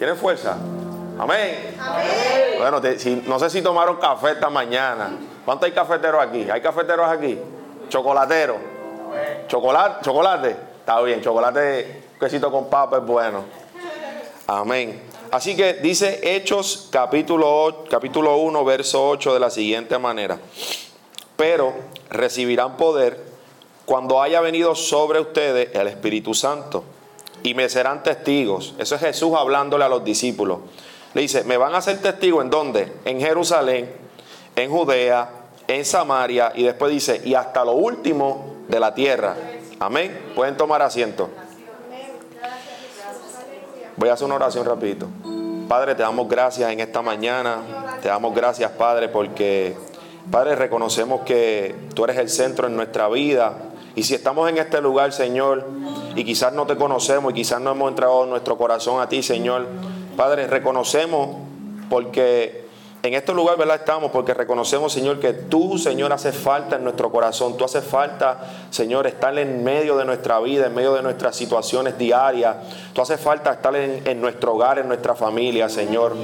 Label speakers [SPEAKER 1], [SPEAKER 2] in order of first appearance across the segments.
[SPEAKER 1] ¿Tienen fuerza? Amén. Bueno, no sé si tomaron café esta mañana. ¿Cuántos hay cafeteros aquí? ¿Hay cafeteros aquí? Chocolatero. Chocolate, chocolate. Está bien, chocolate, quesito con papa es bueno. Amén. Así que dice Hechos capítulo, capítulo 1, verso 8 de la siguiente manera. Pero recibirán poder cuando haya venido sobre ustedes el Espíritu Santo y me serán testigos. Eso es Jesús hablándole a los discípulos. Le dice, me van a ser testigos en dónde? En Jerusalén, en Judea, en Samaria y después dice, y hasta lo último de la tierra. Amén. Pueden tomar asiento. Voy a hacer una oración rapidito. Padre, te damos gracias en esta mañana. Te damos gracias, Padre, porque, Padre, reconocemos que tú eres el centro en nuestra vida. Y si estamos en este lugar, Señor, y quizás no te conocemos y quizás no hemos entrado nuestro corazón a ti, Señor, Padre, reconocemos porque en este lugar, ¿verdad? Estamos porque reconocemos, Señor, que tú, Señor, haces falta en nuestro corazón. Tú haces falta, Señor, estar en medio de nuestra vida, en medio de nuestras situaciones diarias. Tú haces falta estar en, en nuestro hogar, en nuestra familia, Señor.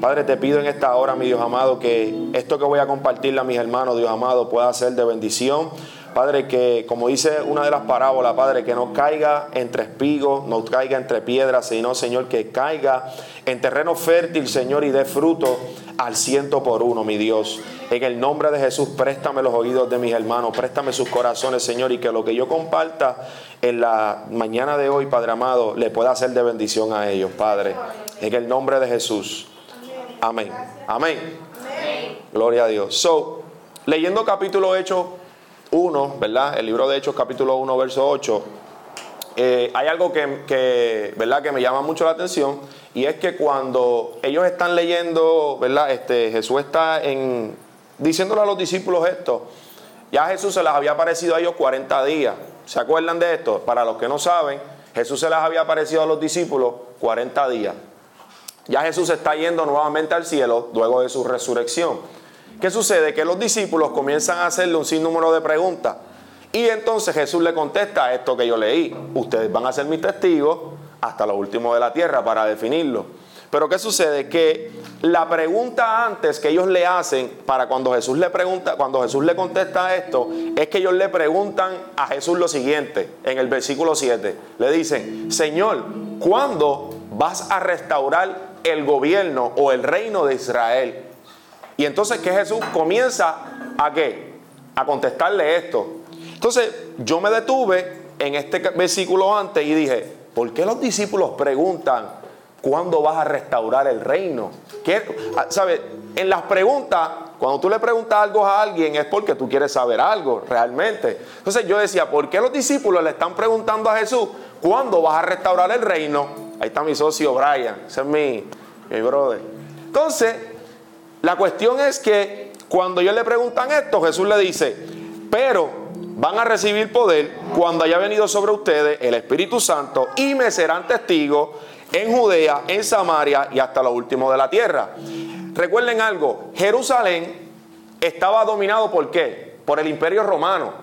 [SPEAKER 1] Padre, te pido en esta hora, mi Dios amado, que esto que voy a compartirle a mis hermanos, Dios amado, pueda ser de bendición Padre, que como dice una de las parábolas, Padre, que no caiga entre espigos, no caiga entre piedras, sino, Señor, que caiga en terreno fértil, Señor, y dé fruto al ciento por uno, mi Dios. En el nombre de Jesús, préstame los oídos de mis hermanos, préstame sus corazones, Señor, y que lo que yo comparta en la mañana de hoy, Padre amado, le pueda ser de bendición a ellos, Padre. En el nombre de Jesús. Amén. Amén. Gloria a Dios. So, leyendo capítulo hecho 1, ¿verdad? El libro de Hechos capítulo 1, verso 8, eh, hay algo que, ¿verdad? que me llama mucho la atención y es que cuando ellos están leyendo, ¿verdad? Este, Jesús está en, diciéndole a los discípulos esto, ya Jesús se les había aparecido a ellos 40 días. ¿Se acuerdan de esto? Para los que no saben, Jesús se les había aparecido a los discípulos 40 días. Ya Jesús está yendo nuevamente al cielo luego de su resurrección. ¿Qué sucede? Que los discípulos comienzan a hacerle un sinnúmero de preguntas. Y entonces Jesús le contesta esto que yo leí. Ustedes van a ser mis testigos hasta lo último de la tierra para definirlo. Pero ¿qué sucede? Que la pregunta antes que ellos le hacen para cuando Jesús le pregunta, cuando Jesús le contesta esto, es que ellos le preguntan a Jesús lo siguiente, en el versículo 7. Le dicen, Señor, ¿cuándo vas a restaurar el gobierno o el reino de Israel? Y entonces que Jesús comienza a qué? A contestarle esto. Entonces yo me detuve en este versículo antes y dije, ¿por qué los discípulos preguntan cuándo vas a restaurar el reino? ¿Qué, ah, ¿Sabes? En las preguntas, cuando tú le preguntas algo a alguien es porque tú quieres saber algo realmente. Entonces yo decía, ¿por qué los discípulos le están preguntando a Jesús cuándo vas a restaurar el reino? Ahí está mi socio Brian, ese es mi, mi brother. Entonces, la cuestión es que cuando ellos le preguntan esto, Jesús le dice, pero van a recibir poder cuando haya venido sobre ustedes el Espíritu Santo y me serán testigos en Judea, en Samaria y hasta lo último de la tierra. Recuerden algo, Jerusalén estaba dominado por qué? Por el imperio romano.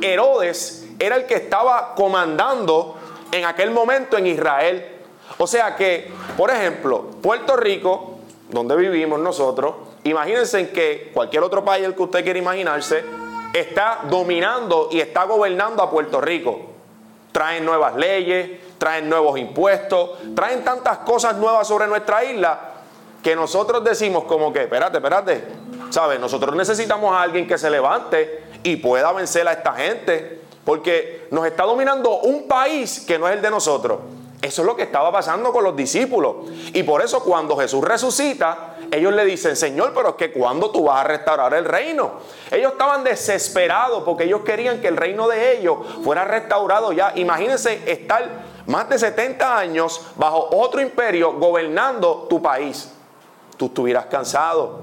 [SPEAKER 1] Herodes era el que estaba comandando en aquel momento en Israel. O sea que, por ejemplo, Puerto Rico donde vivimos nosotros, imagínense que cualquier otro país el que usted quiera imaginarse está dominando y está gobernando a Puerto Rico. Traen nuevas leyes, traen nuevos impuestos, traen tantas cosas nuevas sobre nuestra isla que nosotros decimos como que, espérate, espérate, ¿sabes? Nosotros necesitamos a alguien que se levante y pueda vencer a esta gente, porque nos está dominando un país que no es el de nosotros. Eso es lo que estaba pasando con los discípulos. Y por eso cuando Jesús resucita, ellos le dicen, Señor, pero es que cuando tú vas a restaurar el reino. Ellos estaban desesperados porque ellos querían que el reino de ellos fuera restaurado ya. Imagínense estar más de 70 años bajo otro imperio gobernando tu país. Tú estuvieras cansado.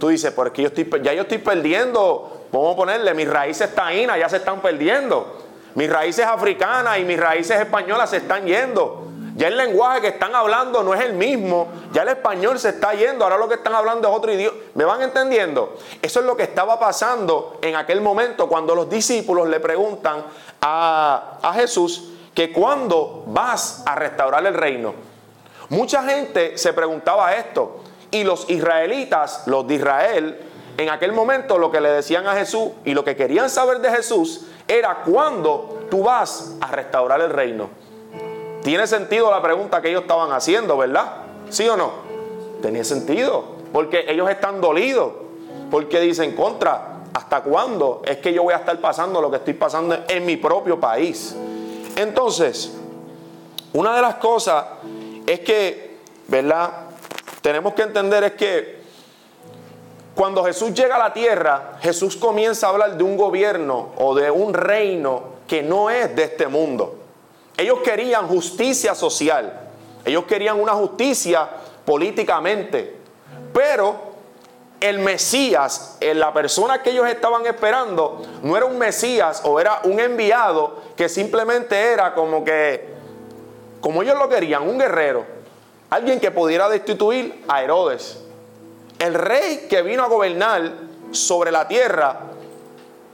[SPEAKER 1] Tú dices, porque yo estoy, ya yo estoy perdiendo, vamos a ponerle, mis raíces taínas ya se están perdiendo. Mis raíces africanas y mis raíces españolas se están yendo. Ya el lenguaje que están hablando no es el mismo. Ya el español se está yendo. Ahora lo que están hablando es otro idioma. ¿Me van entendiendo? Eso es lo que estaba pasando en aquel momento cuando los discípulos le preguntan a, Jesús que cuándo vas a restaurar el reino. Mucha gente se preguntaba esto. Y los israelitas, los de Israel, en aquel momento lo que le decían a Jesús y lo que querían saber de Jesús era cuándo tú vas a restaurar el reino. Tiene sentido la pregunta que ellos estaban haciendo, ¿verdad? ¿Sí o no? Tenía sentido, porque ellos están dolidos, porque dicen contra, ¿hasta cuándo es que yo voy a estar pasando lo que estoy pasando en mi propio país? Entonces, una de las cosas es que, ¿verdad? Tenemos que entender es que cuando Jesús llega a la tierra, Jesús comienza a hablar de un gobierno o de un reino que no es de este mundo. Ellos querían justicia social, ellos querían una justicia políticamente, pero el Mesías, eh, la persona que ellos estaban esperando, no era un Mesías o era un enviado que simplemente era como que, como ellos lo querían, un guerrero, alguien que pudiera destituir a Herodes. El rey que vino a gobernar sobre la tierra,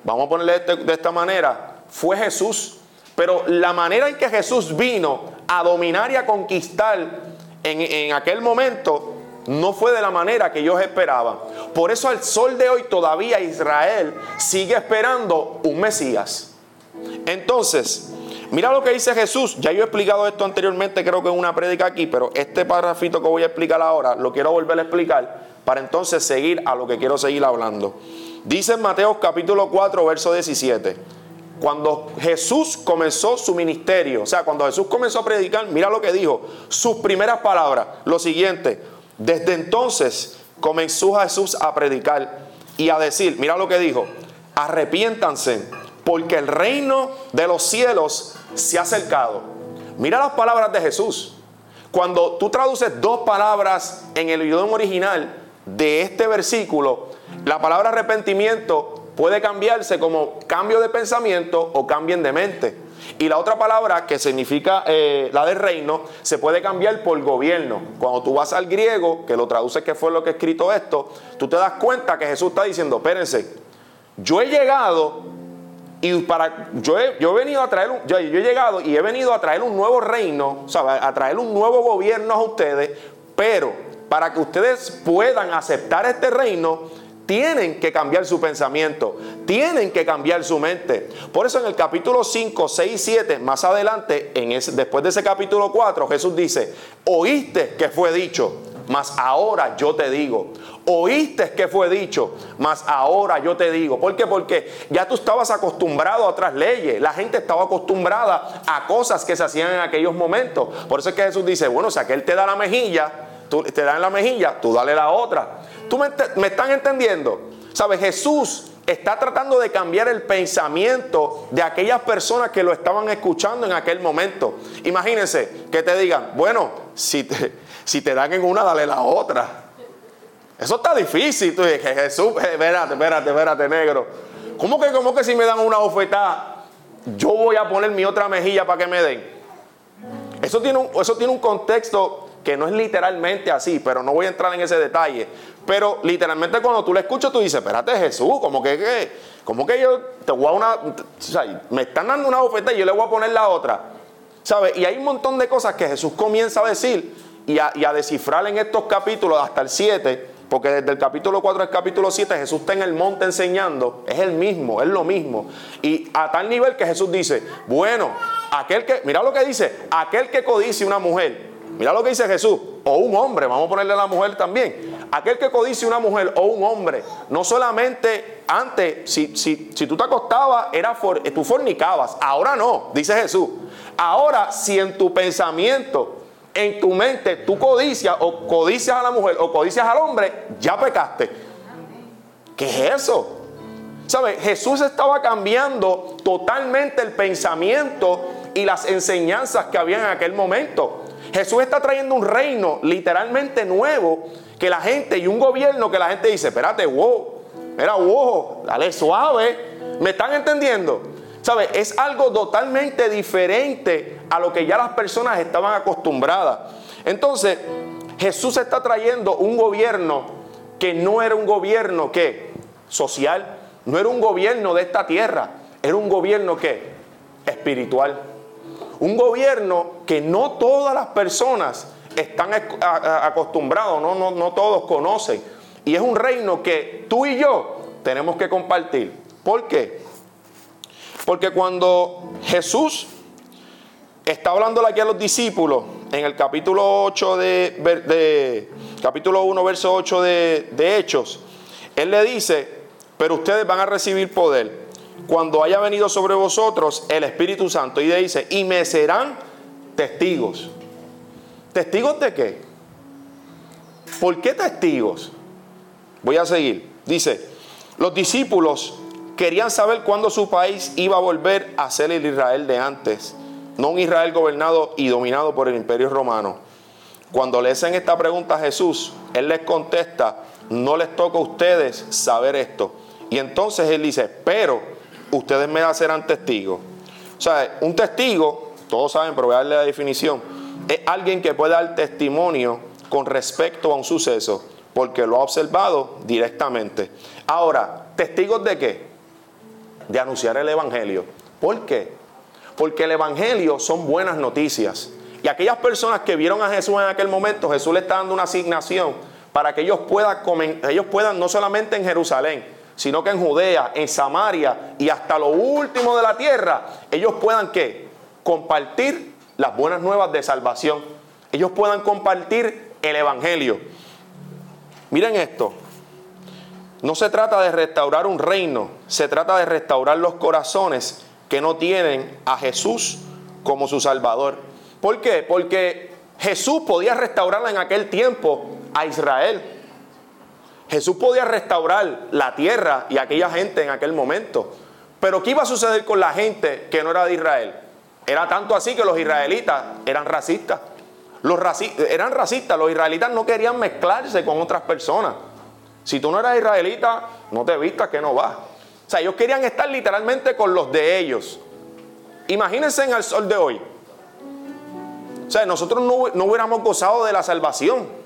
[SPEAKER 1] vamos a ponerle de esta manera, fue Jesús. Pero la manera en que Jesús vino a dominar y a conquistar en, en aquel momento no fue de la manera que ellos esperaban. Por eso al sol de hoy todavía Israel sigue esperando un Mesías. Entonces, mira lo que dice Jesús. Ya yo he explicado esto anteriormente, creo que en una prédica aquí, pero este párrafito que voy a explicar ahora lo quiero volver a explicar para entonces seguir a lo que quiero seguir hablando. Dice en Mateo capítulo 4, verso 17. Cuando Jesús comenzó su ministerio, o sea, cuando Jesús comenzó a predicar, mira lo que dijo, sus primeras palabras, lo siguiente, desde entonces comenzó Jesús a predicar y a decir, mira lo que dijo, arrepiéntanse porque el reino de los cielos se ha acercado. Mira las palabras de Jesús. Cuando tú traduces dos palabras en el idioma original de este versículo, la palabra arrepentimiento puede cambiarse como cambio de pensamiento o cambien de mente. Y la otra palabra que significa eh, la del reino se puede cambiar por gobierno. Cuando tú vas al griego, que lo traduces que fue lo que escrito esto, tú te das cuenta que Jesús está diciendo, espérense, yo he llegado y para yo he, yo he venido a traer un, yo, yo, he llegado y he venido a traer un nuevo reino, o sea, a traer un nuevo gobierno a ustedes, pero para que ustedes puedan aceptar este reino, tienen que cambiar su pensamiento, tienen que cambiar su mente. Por eso en el capítulo 5, 6 y 7, más adelante, en ese, después de ese capítulo 4, Jesús dice, oíste que fue dicho, mas ahora yo te digo. Oíste que fue dicho, mas ahora yo te digo. ¿Por qué? Porque ya tú estabas acostumbrado a otras leyes. La gente estaba acostumbrada a cosas que se hacían en aquellos momentos. Por eso es que Jesús dice, bueno, si aquel te da la mejilla, tú, te da en la mejilla, tú dale la otra. ¿Tú me, están entendiendo? ¿Sabes? Jesús está tratando de cambiar el pensamiento de aquellas personas que lo estaban escuchando en aquel momento. Imagínense que te digan, bueno, si te, si te dan en una, dale la otra. Eso está difícil. Tú dices, Jesús, espérate, espérate, espérate, negro. ¿Cómo que, cómo que si me dan una oferta, yo voy a poner mi otra mejilla para que me den? Eso tiene eso tiene un contexto que no es literalmente así, pero no voy a entrar en ese detalle. Pero literalmente cuando tú le escuchas, tú dices, espérate Jesús, como que, como que yo te voy a una, o sea, me están dando una oferta y yo le voy a poner la otra. ¿Sabes? Y hay un montón de cosas que Jesús comienza a decir y a, a descifrar en estos capítulos hasta el 7, porque desde el capítulo 4 al capítulo 7 Jesús está en el monte enseñando, es el mismo, es lo mismo. Y a tal nivel que Jesús dice, bueno, aquel que, mira lo que dice, aquel que codice una mujer, mira lo que dice Jesús, o un hombre, vamos a ponerle a la mujer también, aquel que codice una mujer o un hombre, no solamente antes, si, si, si tú te acostabas, era tú fornicabas, ahora no, dice Jesús. Ahora, si en tu pensamiento en tu mente tú codicias o codicias a la mujer o codicias al hombre, ya pecaste. ¿Qué es eso? Jesús estaba cambiando totalmente el pensamiento y las enseñanzas que había en aquel momento. Jesús está trayendo un reino literalmente nuevo que la gente y un gobierno que la gente dice, espérate, wow, era wow, dale suave. ¿Me están entendiendo? ¿Sabe? Es algo totalmente diferente a lo que ya las personas estaban acostumbradas. Entonces, Jesús está trayendo un gobierno que no era un gobierno que social, no era un gobierno de esta tierra, era un gobierno que espiritual. Un gobierno que no todas las personas están acostumbrados, no, no, no todos conocen. Y es un reino que tú y yo tenemos que compartir. ¿Por qué? Porque cuando Jesús está hablando aquí a los discípulos, en el capítulo 8 de, capítulo 1, verso 8 de, de Hechos, Él le dice, pero ustedes van a recibir poder cuando haya venido sobre vosotros el Espíritu Santo. Y dice, y me serán testigos. ¿Testigos de qué? ¿Por qué testigos? Voy a seguir. Dice, los discípulos querían saber cuándo su país iba a volver a ser el Israel de antes, no un Israel gobernado y dominado por el imperio romano. Cuando le hacen esta pregunta a Jesús, Él les contesta, no les toca a ustedes saber esto. Y entonces Él dice, pero ustedes me serán testigos. O sea, un testigo, todos saben, pero voy a darle la definición, es alguien que puede dar testimonio con respecto a un suceso, porque lo ha observado directamente. Ahora, ¿testigos de qué? De anunciar el Evangelio. ¿Por qué? Porque el Evangelio son buenas noticias. Y aquellas personas que vieron a Jesús en aquel momento, Jesús le está dando una asignación para que ellos puedan, ellos puedan no solamente en Jerusalén, sino que en Judea, en Samaria y hasta lo último de la tierra, ellos puedan qué? Compartir las buenas nuevas de salvación. Ellos puedan compartir el Evangelio. Miren esto. No se trata de restaurar un reino, se trata de restaurar los corazones que no tienen a Jesús como su Salvador. ¿Por qué? Porque Jesús podía restaurar en aquel tiempo a Israel. Jesús podía restaurar la tierra y aquella gente en aquel momento. Pero ¿qué iba a suceder con la gente que no era de Israel? Era tanto así que los israelitas eran racistas. Los eran racistas, los israelitas no querían mezclarse con otras personas. Si tú no eras israelita, no te vistas que no vas. O sea, ellos querían estar literalmente con los de ellos. Imagínense en el sol de hoy. O sea, nosotros no, no hubiéramos gozado de la salvación.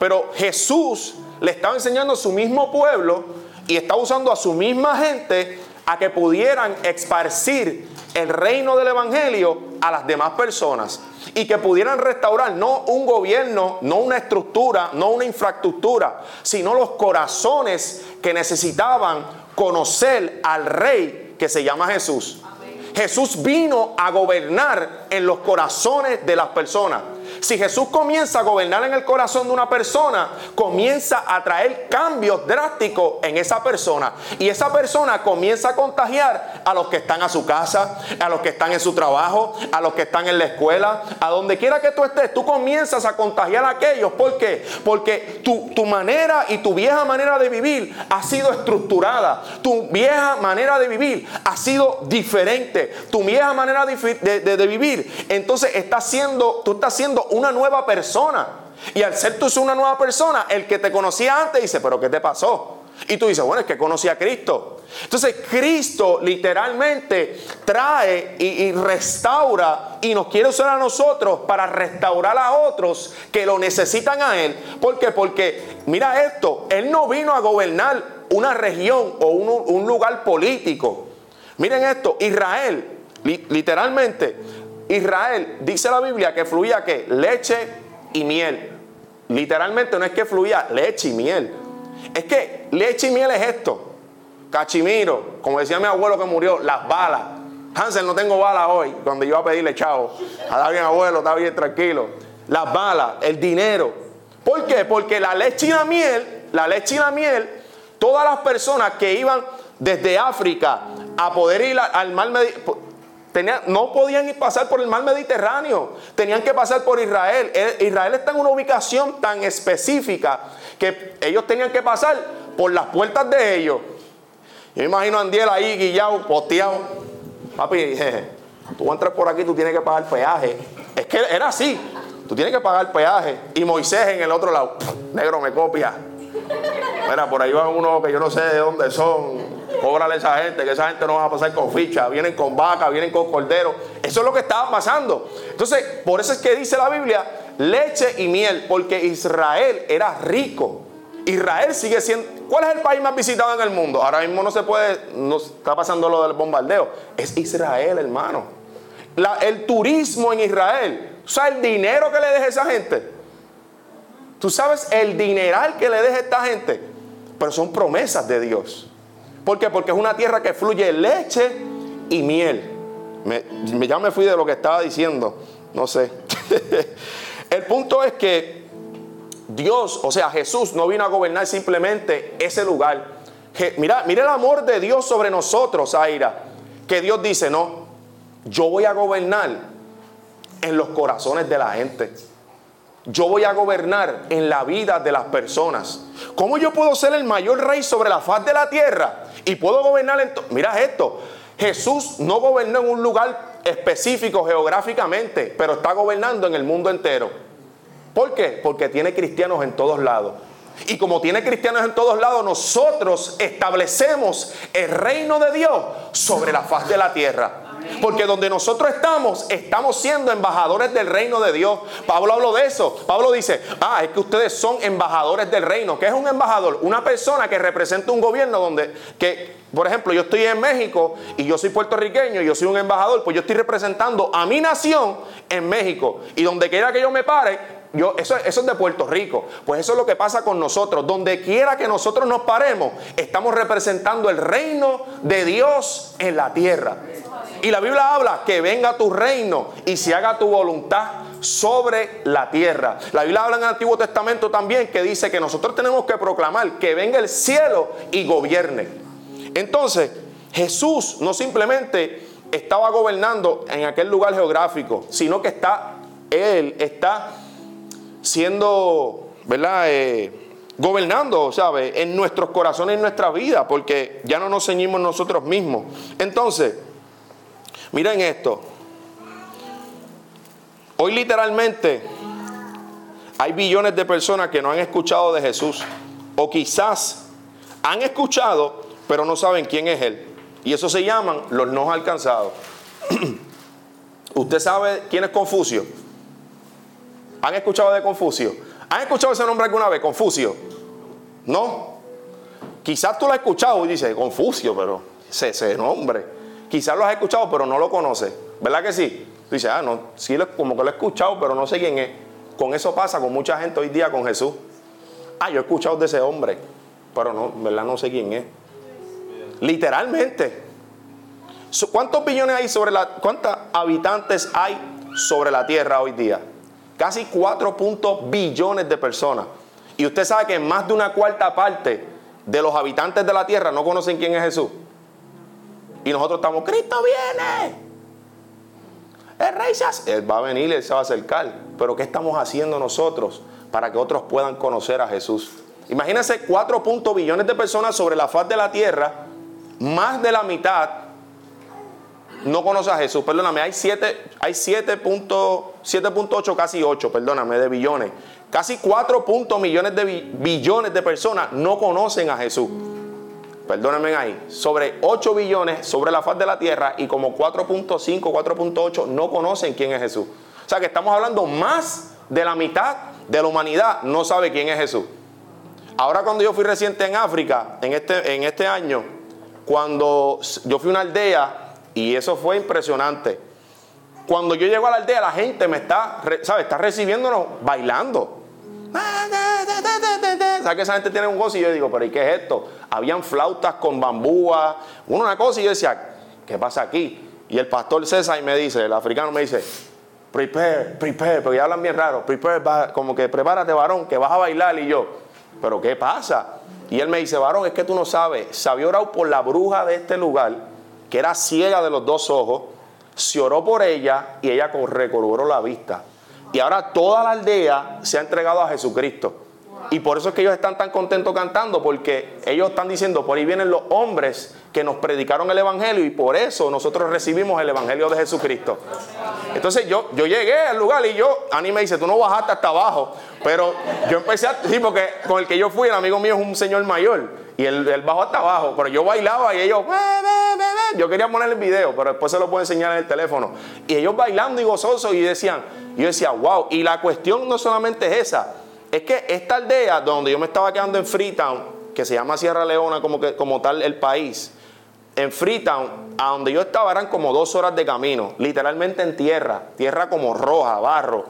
[SPEAKER 1] Pero Jesús le estaba enseñando a su mismo pueblo y estaba usando a su misma gente a que pudieran esparcir el reino del Evangelio a las demás personas y que pudieran restaurar no un gobierno, no una estructura, no una infraestructura, sino los corazones que necesitaban conocer al rey que se llama Jesús. Jesús vino a gobernar en los corazones de las personas. Si Jesús comienza a gobernar en el corazón de una persona, comienza a traer cambios drásticos en esa persona. Y esa persona comienza a contagiar a los que están a su casa, a los que están en su trabajo, a los que están en la escuela, a donde quiera que tú estés. Tú comienzas a contagiar a aquellos. ¿Por qué? Porque tu, tu manera y tu vieja manera de vivir ha sido estructurada. Tu vieja manera de vivir ha sido diferente. Tu vieja manera de, vivir. Entonces está tú estás siendo una nueva persona. Y al ser tú una nueva persona, el que te conocía antes dice, pero ¿qué te pasó? Y tú dices, bueno, es que conocí a Cristo. Entonces Cristo literalmente trae y, restaura y nos quiere usar a nosotros para restaurar a otros que lo necesitan a Él. ¿Por qué? Porque mira esto, Él no vino a gobernar una región o un, lugar político. Miren esto, Israel, literalmente, Israel, dice la Biblia que fluía que leche y miel. Literalmente no es que fluía leche y miel. Es que leche y miel es esto. Cachimiro, como decía mi abuelo que murió, las balas. Hansel, no tengo balas hoy. Cuando iba a pedirle chavo, a bien abuelo, está bien tranquilo. Las balas, el dinero. ¿Por qué? Porque la leche y la miel, la leche y la miel, todas las personas que iban desde África a poder ir al mar Mediterráneo, no podían ir pasar por el mar Mediterráneo, tenían que pasar por Israel. Israel está en una ubicación tan específica que ellos tenían que pasar por las puertas de ellos. Yo imagino a Andiel ahí guillado, posteado. Papi, tú entras por aquí, tú tienes que pagar peaje. Es que era así. Tú tienes que pagar peaje. Y Moisés en el otro lado. Negro, me copia. Mira, por ahí va uno que yo no sé de dónde son. Cóbrale a esa gente, que esa gente no va a pasar con ficha. Vienen con vaca, vienen con cordero. Eso es lo que estaba pasando. Entonces, por eso es que dice la Biblia, leche y miel, porque Israel era rico. Israel sigue siendo. ¿Cuál es el país más visitado en el mundo? Ahora mismo no se puede, no está pasando lo del bombardeo. Es Israel, hermano. el turismo en Israel ¿Tú sabes el dinero que le deja esa gente? ¿Tú sabes el dineral que le deja esta gente? Pero son promesas de Dios. ¿Por qué? Porque es una tierra que fluye leche y miel. Me, ya me fui de lo que estaba diciendo. No sé. el punto es que Dios, o sea, Jesús no vino a gobernar simplemente ese lugar. mira, mira el amor de Dios sobre nosotros, Aira. Que Dios dice, no, yo voy a gobernar en los corazones de la gente. Yo voy a gobernar en la vida de las personas. ¿Cómo yo puedo ser el mayor rey sobre la faz de la tierra? Y puedo gobernar en... Mira esto, Jesús no gobernó en un lugar específico geográficamente, pero está gobernando en el mundo entero. ¿Por qué? Porque tiene cristianos en todos lados. Y como tiene cristianos en todos lados, nosotros establecemos el reino de Dios sobre la faz de la tierra. Porque donde nosotros estamos, estamos siendo embajadores del reino de Dios. Pablo habló de eso. Pablo dice, ah, es que ustedes son embajadores del reino. ¿Qué es un embajador? Una persona que representa un gobierno donde, que, por ejemplo, yo estoy en México y yo soy puertorriqueño y yo soy un embajador, pues yo estoy representando a mi nación en México. Y donde quiera que yo me pare, yo, eso, eso, es de Puerto Rico. Pues eso es lo que pasa con nosotros. Donde quiera que nosotros nos paremos, estamos representando el reino de Dios en la tierra. Y la Biblia habla que venga tu reino y se haga tu voluntad sobre la tierra. La Biblia habla en el Antiguo Testamento también que dice que nosotros tenemos que proclamar que venga el cielo y gobierne. Entonces, Jesús no simplemente estaba gobernando en aquel lugar geográfico, sino que está, Él está siendo, ¿verdad? Eh, gobernando, ¿sabe? En nuestros corazones, en nuestra vida, porque ya no nos ceñimos nosotros mismos. Entonces, miren esto. Hoy literalmente hay billones de personas que no han escuchado de Jesús. O quizás han escuchado, pero no saben quién es Él. Y eso se llaman los no alcanzados. ¿Usted sabe quién es Confucio? ¿Han escuchado de Confucio? ¿Han escuchado ese nombre alguna vez? Confucio. ¿No? Quizás tú lo has escuchado y dices, Confucio, pero ese, ese nombre. Quizás lo has escuchado, pero no lo conoces. ¿Verdad que sí? Tú dices, ah, no, sí, como que lo he escuchado, pero no sé quién es. Con eso pasa con mucha gente hoy día con Jesús. Ah, yo he escuchado de ese hombre, pero no, ¿verdad? No sé quién es. Literalmente. ¿Cuántos billones hay sobre la, cuántos habitantes hay sobre la tierra hoy día? Casi 4 billones de personas. Y usted sabe que más de una cuarta parte de los habitantes de la tierra no conocen quién es Jesús. Y nosotros estamos, Cristo viene. El rey se Él va a venir, Él se va a acercar. Pero ¿qué estamos haciendo nosotros para que otros puedan conocer a Jesús? Imagínense 4 billones de personas sobre la faz de la tierra. Más de la mitad no conoce a Jesús. Perdóname, hay 7, hay 7.8, casi 8, perdóname, de billones. Casi 4 millones de billones de personas no conocen a Jesús. Perdónenme ahí. Sobre 8 billones sobre la faz de la tierra y como 4.5, 4.8 no conocen quién es Jesús. O sea que estamos hablando más de la mitad de la humanidad no sabe quién es Jesús. Ahora cuando yo fui reciente en África, en este, en este año, cuando yo fui a una aldea y eso fue impresionante. Cuando yo llego a la aldea, la gente me está, ¿sabes? Está recibiéndonos bailando. ¿Sabes que esa gente tiene un gozo? Y yo digo, ¿pero ¿y qué es esto? Habían flautas con bambúa, una cosa, y yo decía, ¿qué pasa aquí? Y el pastor César me dice, el africano me dice, prepare, prepare, porque ya hablan bien raro, prepare, como que prepárate, varón, que vas a bailar. Y yo, ¿pero qué pasa? Y él me dice, varón, es que tú no sabes, se había orado por la bruja de este lugar que era ciega de los dos ojos, se oró por ella y ella recobró la vista. Y ahora toda la aldea se ha entregado a Jesucristo. Y por eso es que ellos están tan contentos cantando, porque ellos están diciendo, por ahí vienen los hombres que nos predicaron el Evangelio y por eso nosotros recibimos el Evangelio de Jesucristo. Entonces yo, yo llegué al lugar y yo, Ani me dice, tú no bajaste hasta abajo, pero yo empecé a, sí, porque con el que yo fui, el amigo mío es un señor mayor. Y él, bajó hasta abajo, pero yo bailaba y ellos, yo quería poner el video, pero después se lo puedo enseñar en el teléfono. Y ellos bailando y gozosos y decían, yo decía, wow, y la cuestión no solamente es esa, es que esta aldea donde yo me estaba quedando en Freetown, que se llama Sierra Leona como, que, como tal el país, en Freetown, a donde yo estaba eran como dos horas de camino, literalmente en tierra, tierra como roja, barro.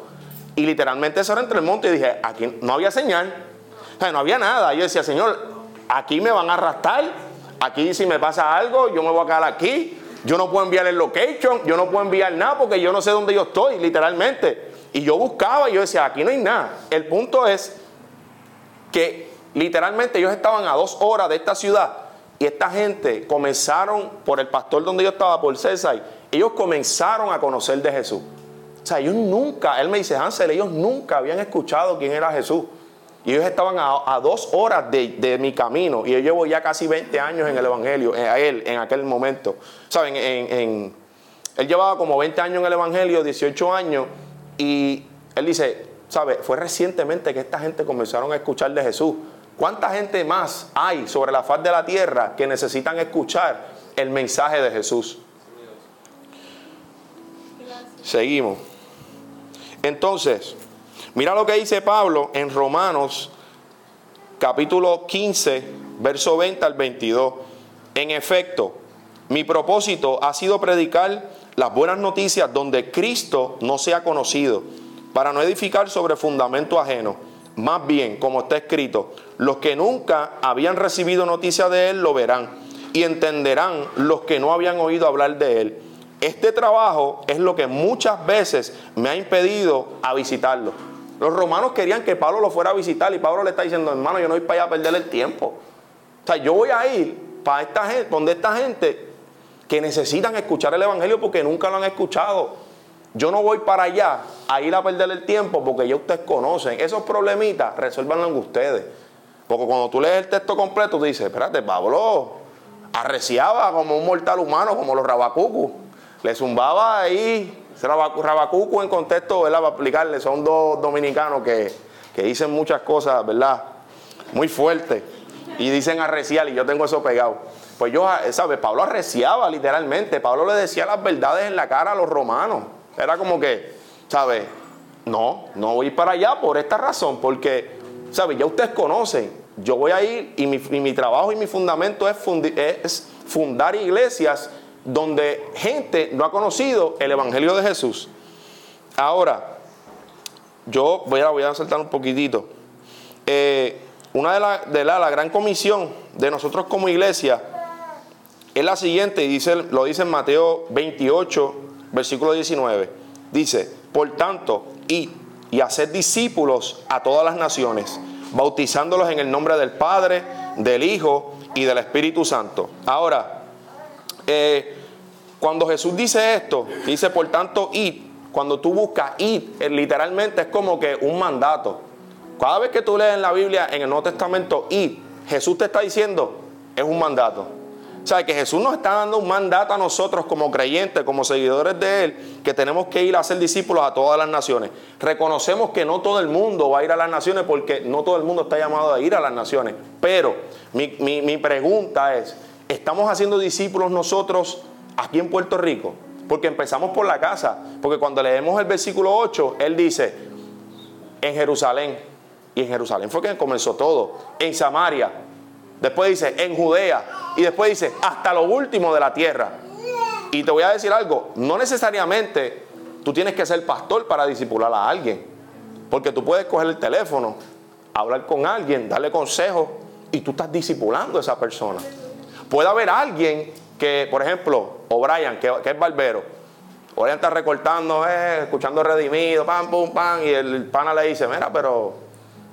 [SPEAKER 1] Y literalmente eso era entre el monte y dije, aquí no había señal, no había nada. Yo decía, Señor, aquí me van a arrastrar, aquí si me pasa algo, yo me voy a quedar aquí. Yo no puedo enviar el location, yo no puedo enviar nada porque yo no sé dónde yo estoy, literalmente. Y yo buscaba y yo decía, aquí no hay nada. El punto es que literalmente ellos estaban a dos horas de esta ciudad y esta gente comenzaron, por el pastor donde yo estaba, por César, ellos comenzaron a conocer de Jesús. O sea, ellos nunca, él me dice, Hansel, ellos nunca habían escuchado quién era Jesús. Y ellos estaban a, dos horas de, mi camino. Y yo llevo ya casi 20 años en el Evangelio, a él, en aquel momento. ¿Saben? En, él llevaba como 20 años en el Evangelio, 18 años. Y él dice, ¿sabe? Fue recientemente que esta gente comenzaron a escuchar de Jesús. ¿Cuánta gente más hay sobre la faz de la tierra que necesitan escuchar el mensaje de Jesús? Seguimos. Entonces, mira lo que dice Pablo en Romanos capítulo 15, verso 20 al 22. En efecto, mi propósito ha sido predicar las buenas noticias donde Cristo no sea conocido, para no edificar sobre fundamento ajeno más bien, como está escrito, los que nunca habían recibido noticia de Él lo verán y entenderán los que no habían oído hablar de Él. Este trabajo es lo que muchas veces me ha impedido a visitarlo. Los romanos querían que Pablo lo fuera a visitar y Pablo le está diciendo, hermano, yo no voy para allá a perder el tiempo. O sea, yo voy a ir para esta gente, donde esta gente que necesitan escuchar el Evangelio porque nunca lo han escuchado. Yo no voy para allá a ir a perder el tiempo porque ya ustedes conocen. Esos problemitas, resuélvanlo ustedes. Porque cuando tú lees el texto completo, tú dices, espérate, Pablo arreciaba como un mortal humano, como los rabacucus. Le zumbaba ahí. Rabacucu en contexto, ¿verdad? Para aplicarle, son dos dominicanos que, que dicen muchas cosas, ¿verdad? Muy fuertes. Y dicen arreciar y yo tengo eso pegado. Pues yo, ¿sabes? Pablo arreciaba literalmente. Pablo le decía las verdades en la cara a los romanos. Era como que, ¿sabes? No, no voy para allá por esta razón, porque, ¿sabes? Ya ustedes conocen, yo voy a ir y mi, trabajo y mi fundamento es fundar iglesias donde gente no ha conocido el Evangelio de Jesús. Ahora, yo voy a, voy a saltar un poquitito. Eh, una de, la, gran comisión de nosotros como iglesia es la siguiente, y dice, lo dice en Mateo 28, versículo 19, dice, por tanto, id y haced discípulos a todas las naciones, bautizándolos en el nombre del Padre, del Hijo y del Espíritu Santo. Ahora, eh, cuando Jesús dice esto, dice, por tanto, id, cuando tú buscas id, eh, literalmente es como que un mandato. Cada vez que tú lees en la Biblia, en el Nuevo Testamento, id, Jesús te está diciendo, es un mandato. O sea, que Jesús nos está dando un mandato a nosotros como creyentes, como seguidores de Él, que tenemos que ir a ser discípulos a todas las naciones. Reconocemos que no todo el mundo va a ir a las naciones porque no todo el mundo está llamado a ir a las naciones. Pero mi, mi pregunta es, ¿estamos haciendo discípulos nosotros aquí en Puerto Rico? Porque empezamos por la casa. Porque cuando leemos el versículo 8, Él dice, en Jerusalén. Y en Jerusalén fue que comenzó todo. En Samaria. Después dice, en Judea y después dice, hasta lo último de la tierra. Y te voy a decir algo, no necesariamente tú tienes que ser pastor para disipular a alguien. Porque tú puedes coger el teléfono, hablar con alguien, darle consejos y tú estás disipulando a esa persona. Puede haber alguien que, por ejemplo, O'Brien, que, que es barbero, O'Brien está recortando, eh, escuchando redimido, pam, pum, pam, y el pana le dice, mira, pero,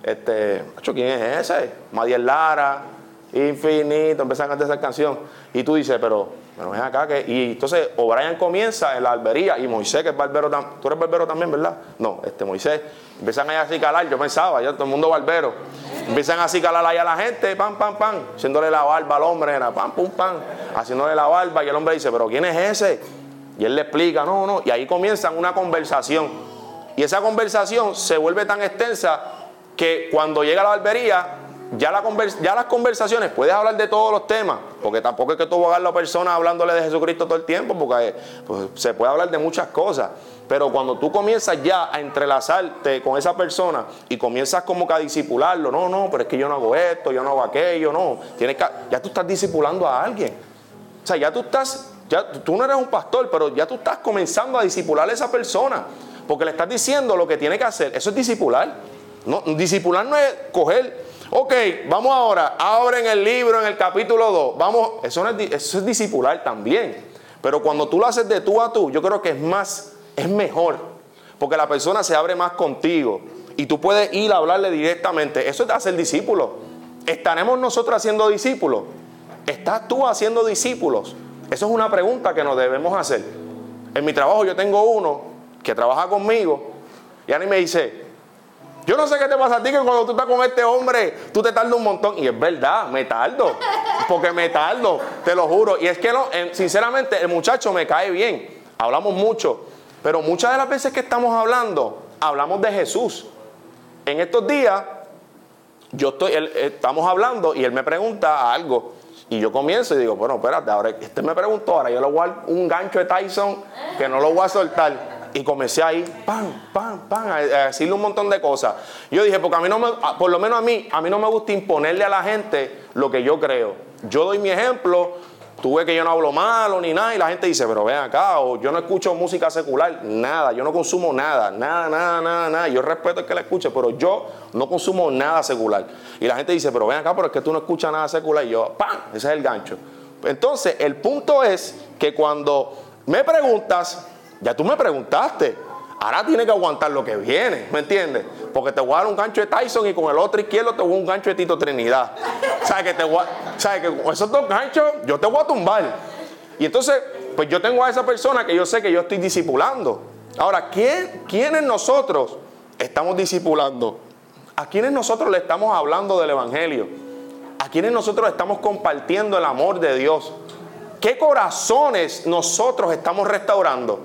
[SPEAKER 1] este, ¿quién es ese? Madiel Lara, infinito, empiezan a cantar esa canción. Y tú dices, pero, pero ven acá que. Y entonces O'Brien comienza en la albería y Moisés, que es barbero también. Tú eres barbero también, ¿verdad? No, este Moisés. Empiezan a calar yo pensaba, ya todo el mundo barbero. Empiezan a calar ahí a la gente, pam, pam, pam, haciéndole la barba al hombre, era pam, pum, pam, haciéndole la barba. Y el hombre dice, pero ¿quién es ese? Y él le explica, no, no. Y ahí comienzan una conversación. Y esa conversación se vuelve tan extensa que cuando llega a la barbería, ya, la ya las conversaciones, puedes hablar de todos los temas, porque tampoco es que tú vas a la persona hablándole de Jesucristo todo el tiempo, porque pues, se puede hablar de muchas cosas. Pero cuando tú comienzas ya a entrelazarte con esa persona y comienzas como que a disipularlo, no, no, pero es que yo no hago esto, yo no hago aquello, no. Tienes ya tú estás disipulando a alguien. O sea, ya tú estás, ya tú no eres un pastor, pero ya tú estás comenzando a disipular a esa persona. Porque le estás diciendo lo que tiene que hacer. Eso es disipular. No, disipular no es coger, ok, vamos ahora, abren el libro en el capítulo 2. Vamos, eso, es, eso es disipular también. Pero cuando tú lo haces de tú a tú, yo creo que es más, es mejor. Porque la persona se abre más contigo. Y tú puedes ir a hablarle directamente. Eso es hacer discípulo. ¿Estaremos nosotros haciendo discípulos? ¿Estás tú haciendo discípulos? Eso es una pregunta que nos debemos hacer. En mi trabajo yo tengo uno que trabaja conmigo y a me dice, yo no sé qué te pasa a ti que cuando tú estás con este hombre, tú te tardas un montón. Y es verdad, me tardo. Porque me tardo, te lo juro. Y es que, no, sinceramente, el muchacho me cae bien. Hablamos mucho. Pero muchas de las veces que estamos hablando, hablamos de Jesús. En estos días, yo estoy, estamos hablando y él me pregunta algo. Y yo comienzo y digo, bueno, espérate, ahora este me preguntó, ahora yo le voy a dar un gancho de Tyson que no lo voy a soltar. Y comencé ahí, pam, pam, pam, a decirle un montón de cosas. Yo dije, porque a mí no me, por lo menos a mí, a mí no me gusta imponerle a la gente lo que yo creo. Yo doy mi ejemplo, Tú ves que yo no hablo malo ni nada y la gente dice, pero ven acá, o yo no escucho música secular, nada, yo no consumo nada, nada, nada, nada, nada. Yo respeto el que la escuche, pero yo no consumo nada secular. Y la gente dice, pero ven acá, pero es que tú no escuchas nada secular. Y yo, ¡pam! Ese es el gancho. Entonces, el punto es que cuando me preguntas, ya tú me preguntaste, ahora tienes que aguantar lo que viene, ¿me entiendes? Porque te voy a dar un gancho de Tyson y con el otro izquierdo te voy a un gancho de Tito Trinidad. ¿Sabes que, te voy que con esos dos ganchos yo te voy a tumbar? Y entonces, pues yo tengo a esa persona que yo sé que yo estoy discipulando. Ahora, ¿quién, ¿quiénes nosotros estamos discipulando? ¿A quiénes nosotros le estamos hablando del Evangelio? ¿A quiénes nosotros estamos compartiendo el amor de Dios? ¿Qué corazones nosotros estamos restaurando?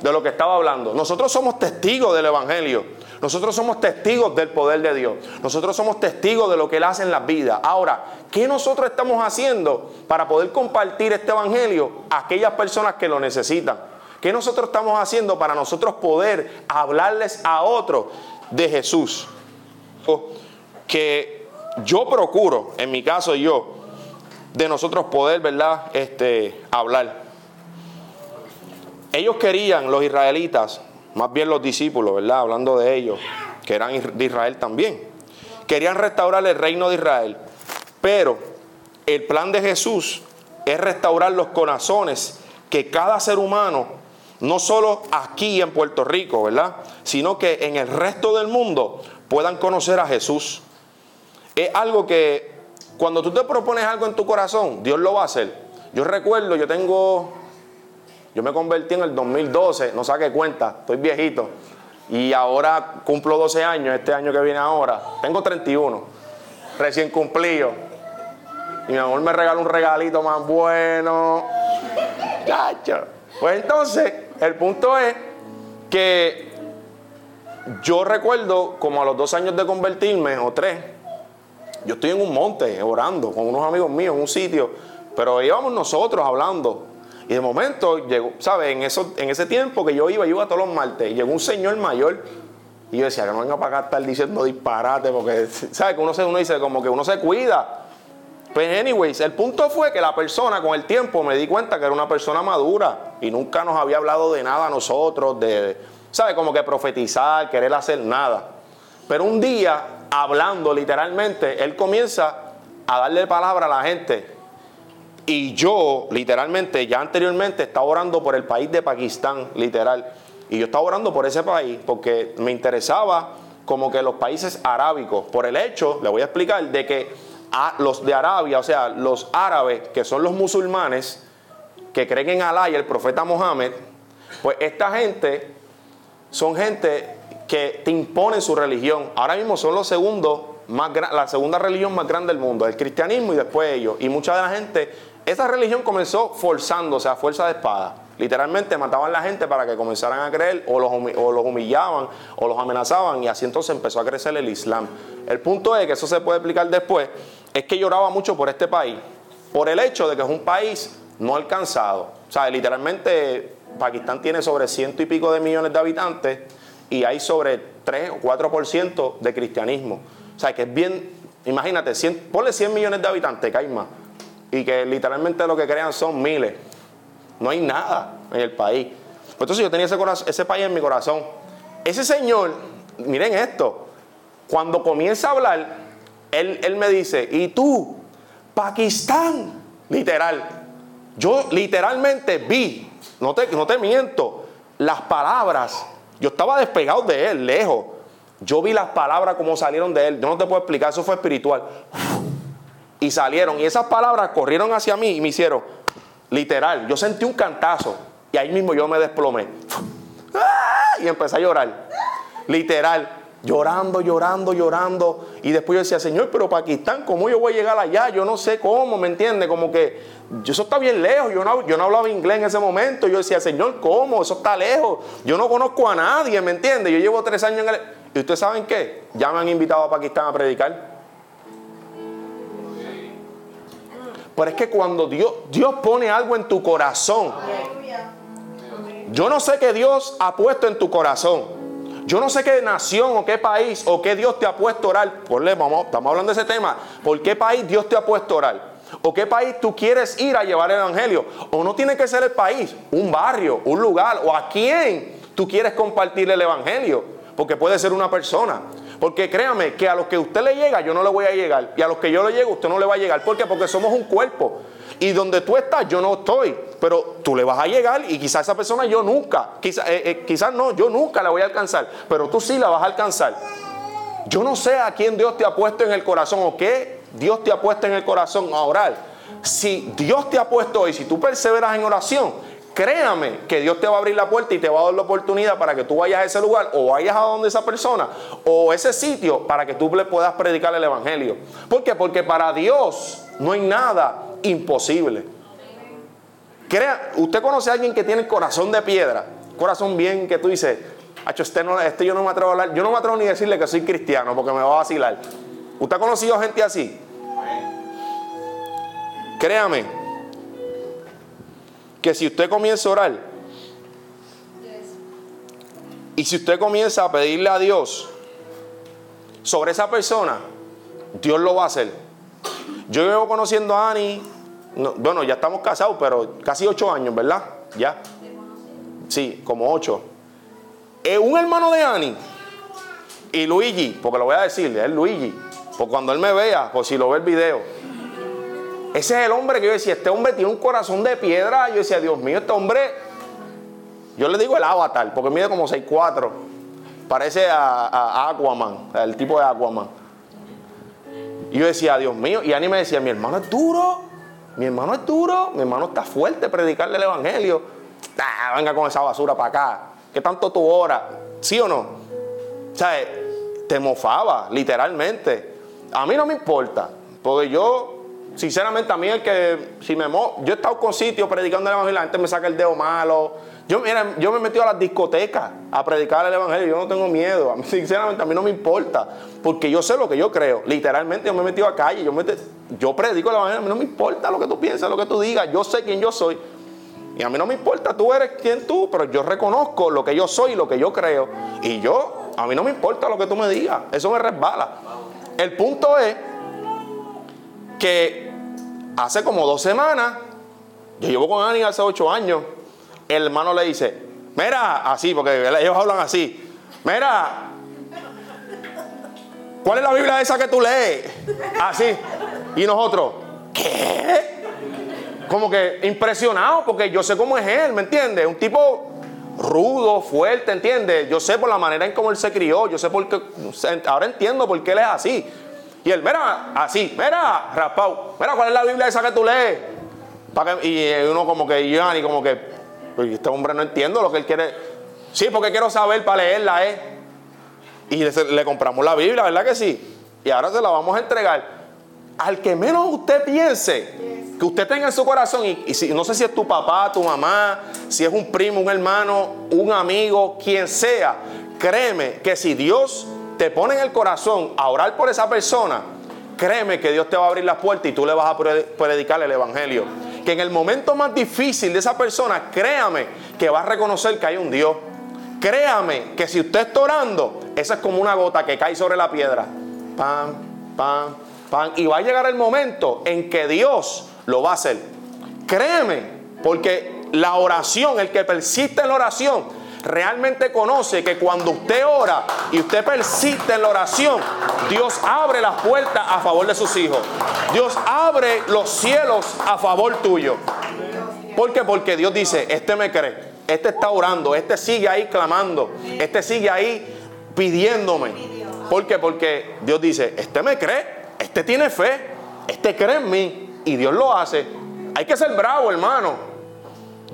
[SPEAKER 1] De lo que estaba hablando. Nosotros somos testigos del Evangelio. Nosotros somos testigos del poder de Dios. Nosotros somos testigos de lo que Él hace en la vida. Ahora, ¿qué nosotros estamos haciendo para poder compartir este Evangelio a aquellas personas que lo necesitan? ¿Qué nosotros estamos haciendo para nosotros poder hablarles a otros de Jesús? Que yo procuro, en mi caso yo, de nosotros poder, ¿verdad? Este, hablar. Ellos querían, los israelitas, más bien los discípulos, ¿verdad? Hablando de ellos, que eran de Israel también. Querían restaurar el reino de Israel, pero el plan de Jesús es restaurar los corazones que cada ser humano, no solo aquí en Puerto Rico, ¿verdad? Sino que en el resto del mundo puedan conocer a Jesús. Es algo que cuando tú te propones algo en tu corazón, Dios lo va a hacer. Yo recuerdo, yo tengo yo me convertí en el 2012, no saqué cuenta, estoy viejito. Y ahora cumplo 12 años, este año que viene ahora. Tengo 31, recién cumplido. Y mi amor me regaló un regalito más bueno. Chacho. Pues entonces, el punto es que yo recuerdo como a los dos años de convertirme, o tres, yo estoy en un monte orando con unos amigos míos en un sitio, pero íbamos nosotros hablando y de momento llegó, ¿sabes? En, eso, en ese tiempo que yo iba, yo iba todos los martes, llegó un señor mayor y yo decía que no venga para acá a estar diciendo disparate, porque, ¿sabes? Que uno, se, uno dice como que uno se cuida. Pues, anyways, el punto fue que la persona con el tiempo me di cuenta que era una persona madura y nunca nos había hablado de nada a nosotros, de, ¿sabes? Como que profetizar, querer hacer nada. Pero un día, hablando literalmente, él comienza a darle palabra a la gente y yo, literalmente, ya anteriormente estaba orando por el país de Pakistán, literal. Y yo estaba orando por ese país porque me interesaba como que los países arábicos, por el hecho, le voy a explicar, de que a los de Arabia, o sea, los árabes, que son los musulmanes, que creen en Alá y el profeta Mohammed, pues esta gente son gente que te imponen su religión. Ahora mismo son los segundos más la segunda religión más grande del mundo, el cristianismo y después ellos. Y mucha de la gente esa religión comenzó forzándose a fuerza de espada. Literalmente mataban a la gente para que comenzaran a creer o los, humillaban o los amenazaban y así entonces empezó a crecer el Islam. El punto es que eso se puede explicar después, es que lloraba mucho por este país, por el hecho de que es un país no alcanzado. O sea, literalmente Pakistán tiene sobre ciento y pico de millones de habitantes y hay sobre 3 o 4% de cristianismo. O sea, que es bien, imagínate, 100, ponle 100 millones de habitantes, que hay más y que literalmente lo que crean son miles. No hay nada en el país. Pues entonces yo tenía ese, ese país en mi corazón. Ese señor, miren esto, cuando comienza a hablar, él, él me dice, ¿y tú? Pakistán, literal. Yo literalmente vi, no te, no te miento, las palabras. Yo estaba despegado de él, lejos. Yo vi las palabras como salieron de él. Yo no te puedo explicar, eso fue espiritual. Y salieron. Y esas palabras corrieron hacia mí y me hicieron, literal, yo sentí un cantazo. Y ahí mismo yo me desplomé. Y empecé a llorar. Literal llorando, llorando, llorando. Y después yo decía, Señor, pero Pakistán, ¿cómo yo voy a llegar allá? Yo no sé cómo, ¿me entiende? Como que eso está bien lejos. Yo no, yo no hablaba inglés en ese momento. Yo decía, Señor, ¿cómo? Eso está lejos. Yo no conozco a nadie, ¿me entiende? Yo llevo tres años en el... ¿Y ustedes saben qué? Ya me han invitado a Pakistán a predicar. Pero es que cuando Dios, Dios pone algo en tu corazón, yo no sé qué Dios ha puesto en tu corazón. Yo no sé qué nación o qué país o qué Dios te ha puesto a orar. estamos hablando de ese tema. ¿Por qué país Dios te ha puesto a orar? ¿O qué país tú quieres ir a llevar el evangelio? O no tiene que ser el país, un barrio, un lugar, o a quién tú quieres compartir el evangelio. Porque puede ser una persona. Porque créame que a los que usted le llega, yo no le voy a llegar. Y a los que yo le llego, usted no le va a llegar. ¿Por qué? Porque somos un cuerpo. Y donde tú estás, yo no estoy. Pero tú le vas a llegar y quizás esa persona yo nunca, quizás, eh, eh, quizás no, yo nunca la voy a alcanzar. Pero tú sí la vas a alcanzar. Yo no sé a quién Dios te ha puesto en el corazón o qué Dios te ha puesto en el corazón a orar. Si Dios te ha puesto hoy, si tú perseveras en oración, créame que Dios te va a abrir la puerta y te va a dar la oportunidad para que tú vayas a ese lugar o vayas a donde esa persona o ese sitio para que tú le puedas predicar el evangelio. ¿Por qué? Porque para Dios no hay nada imposible. Crea, usted conoce a alguien que tiene corazón de piedra, corazón bien que tú dices, este, no, este yo no me atrevo a hablar, yo no me atrevo ni a decirle que soy cristiano porque me va a vacilar. ¿Usted ha conocido gente así? Créame que si usted comienza a orar y si usted comienza a pedirle a Dios sobre esa persona, Dios lo va a hacer. Yo llevo conociendo a Ani, bueno, ya estamos casados, pero casi ocho años, ¿verdad? Ya. Sí, como ocho. Es un hermano de Ani y Luigi, porque lo voy a decir, es Luigi. Porque cuando él me vea, por si lo ve el video, ese es el hombre que yo decía, este hombre tiene un corazón de piedra. Yo decía, Dios mío, este hombre, yo le digo el avatar, porque mide como 6'4". Parece a, Aquaman, el tipo de Aquaman. Y yo decía, Dios mío, y Ani me decía, mi hermano es duro, mi hermano es duro, mi hermano está fuerte predicarle el evangelio. Ah, venga con esa basura para acá. ¿Qué tanto tu hora? ¿Sí o no? O sea, te mofaba, literalmente. A mí no me importa, porque yo, sinceramente, a mí el que, si me mo yo he estado con sitios predicando el evangelio, la gente me saca el dedo malo, yo, mira, yo me he metido a las discotecas a predicar el evangelio. Yo no tengo miedo. sinceramente, a mí no me importa. Porque yo sé lo que yo creo. Literalmente, yo me he metido a calle. Yo, me, yo predico el evangelio. A mí no me importa lo que tú pienses, lo que tú digas. Yo sé quién yo soy. Y a mí no me importa, tú eres quien tú, pero yo reconozco lo que yo soy, lo que yo creo. Y yo, a mí no me importa lo que tú me digas. Eso me resbala. El punto es que hace como dos semanas, yo llevo con Ani hace ocho años el hermano le dice, mira, así, porque ellos hablan así, mira, ¿cuál es la Biblia esa que tú lees? Así. Y nosotros, ¿qué? Como que impresionado, porque yo sé cómo es él, ¿me entiendes? Un tipo rudo, fuerte, ¿entiendes? Yo sé por la manera en cómo él se crió, yo sé por qué, ahora entiendo por qué él es así. Y él, mira, así, mira, rapao, mira, ¿cuál es la Biblia esa que tú lees? y uno como que, y como que, este hombre no entiendo lo que él quiere. Sí, porque quiero saber para leerla, ¿eh? Y le, compramos la Biblia, ¿verdad que sí? Y ahora se la vamos a entregar. Al que menos usted piense, que usted tenga en su corazón, y, no sé si es tu papá, tu mamá, si es un primo, un hermano, un amigo, quien sea, créeme que si Dios te pone en el corazón a orar por esa persona, créeme que Dios te va a abrir las puertas y tú le vas a predicar el Evangelio que en el momento más difícil de esa persona, créame que va a reconocer que hay un Dios. Créame que si usted está orando, esa es como una gota que cae sobre la piedra. Pam, pam, pam. Y va a llegar el momento en que Dios lo va a hacer. Créeme, porque la oración, el que persiste en la oración, realmente conoce que cuando usted ora y usted persiste en la oración, Dios abre las puertas a favor de sus hijos. Dios abre los cielos a favor tuyo. ¿Por qué? Porque Dios dice, este me cree, este está orando, este sigue ahí clamando, este sigue ahí pidiéndome. ¿Por qué? Porque Dios dice, este me cree, este tiene fe, este cree en mí y Dios lo hace. Hay que ser bravo, hermano.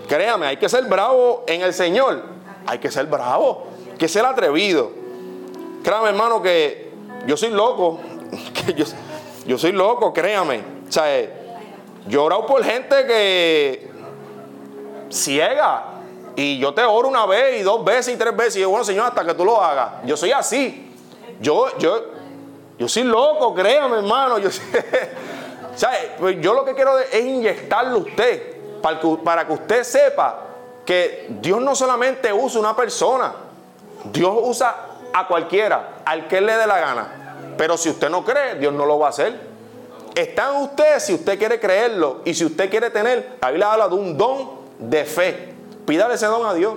[SPEAKER 1] Créame, hay que ser bravo en el Señor. Hay que ser bravo, hay que ser atrevido. Créame, hermano, que yo soy loco. Que yo, soy loco, créame. O sea, yo he por gente que ciega. Y yo te oro una vez y dos veces y tres veces. Y yo, bueno, Señor, hasta que tú lo hagas. Yo soy así. Yo, yo, yo soy loco, créame, hermano. Yo, pues yo lo que quiero es inyectarle a usted para que, para que usted sepa que Dios no solamente usa una persona, Dios usa a cualquiera, al que le dé la gana. Pero si usted no cree, Dios no lo va a hacer. Está en usted si usted quiere creerlo y si usted quiere tener, la Biblia habla de un don de fe. Pídale ese don a Dios,